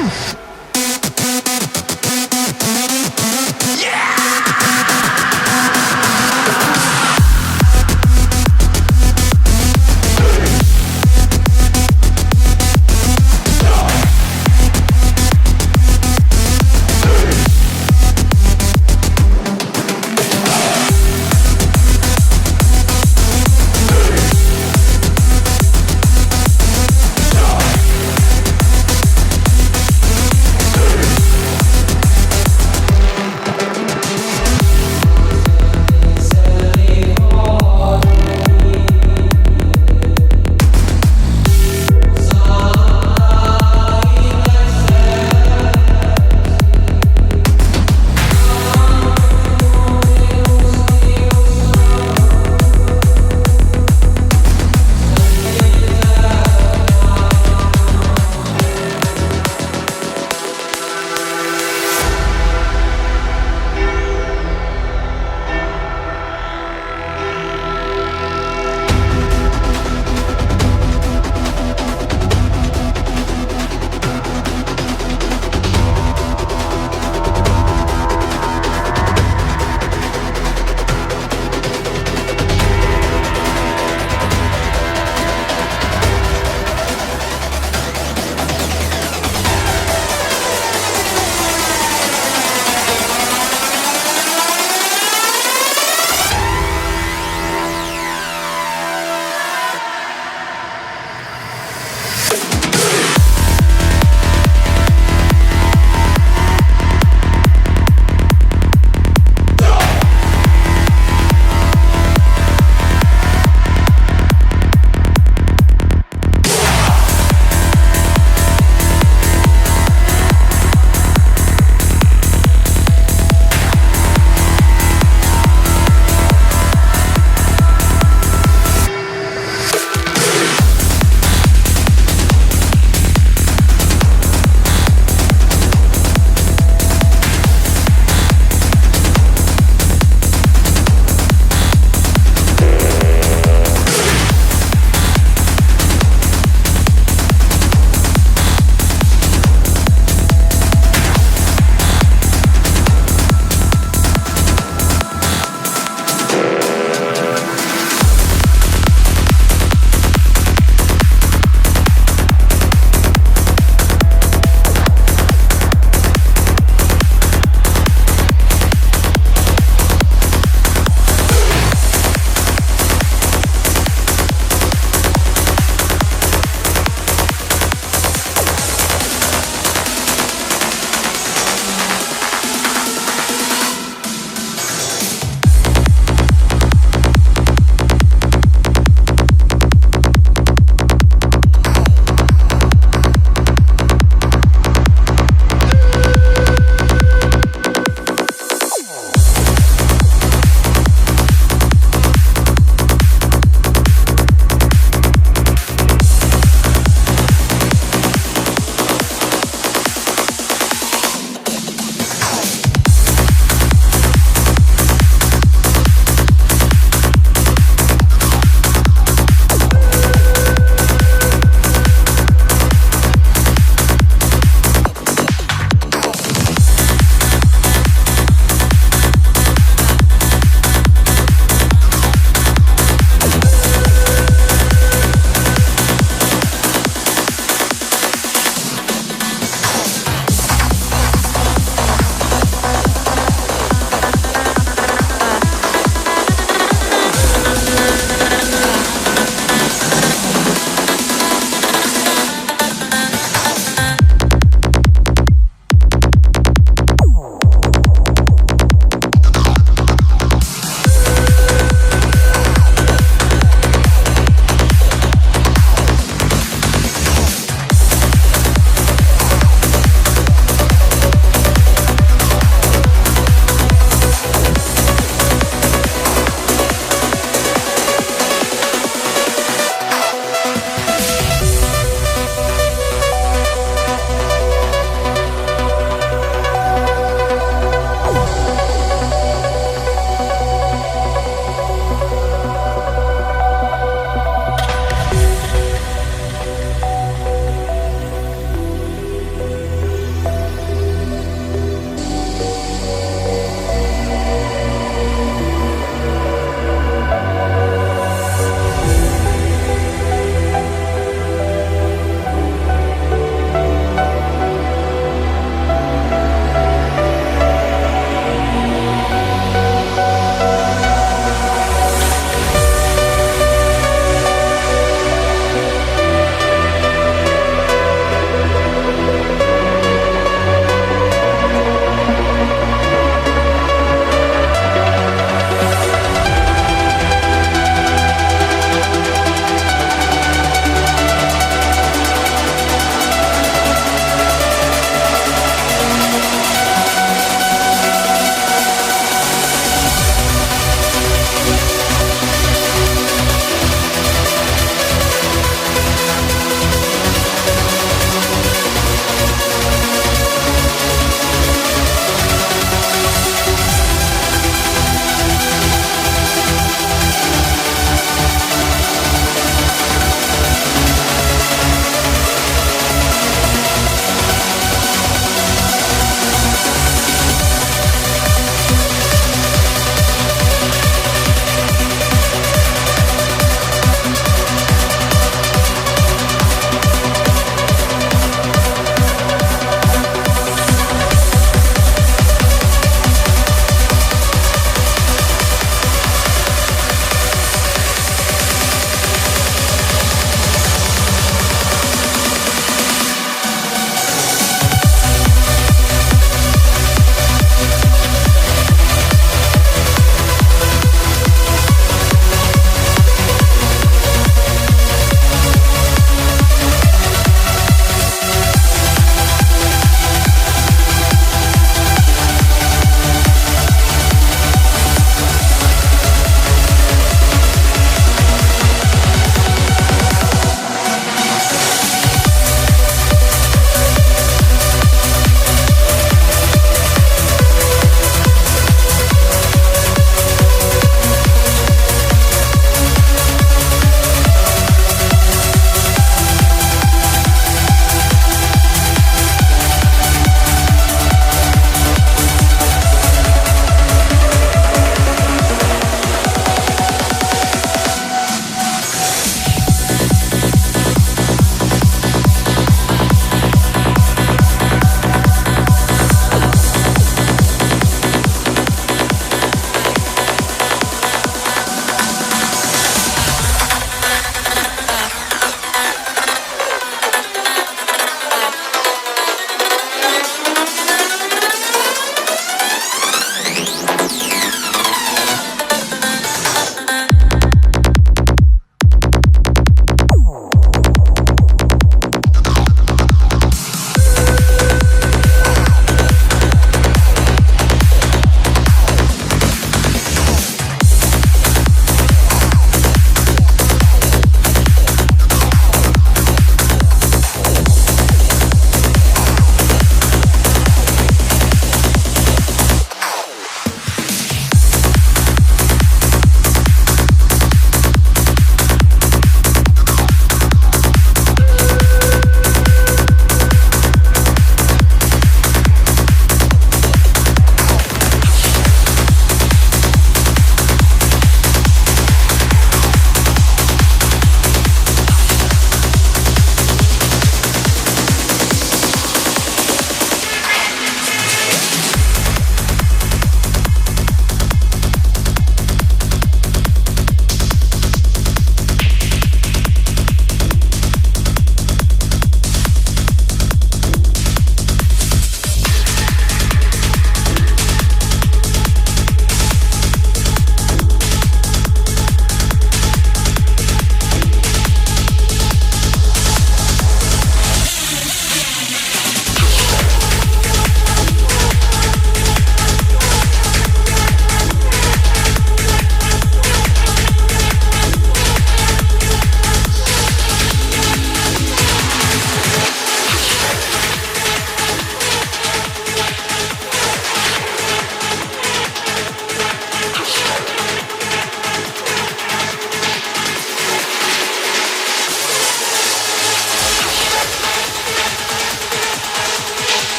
Oof!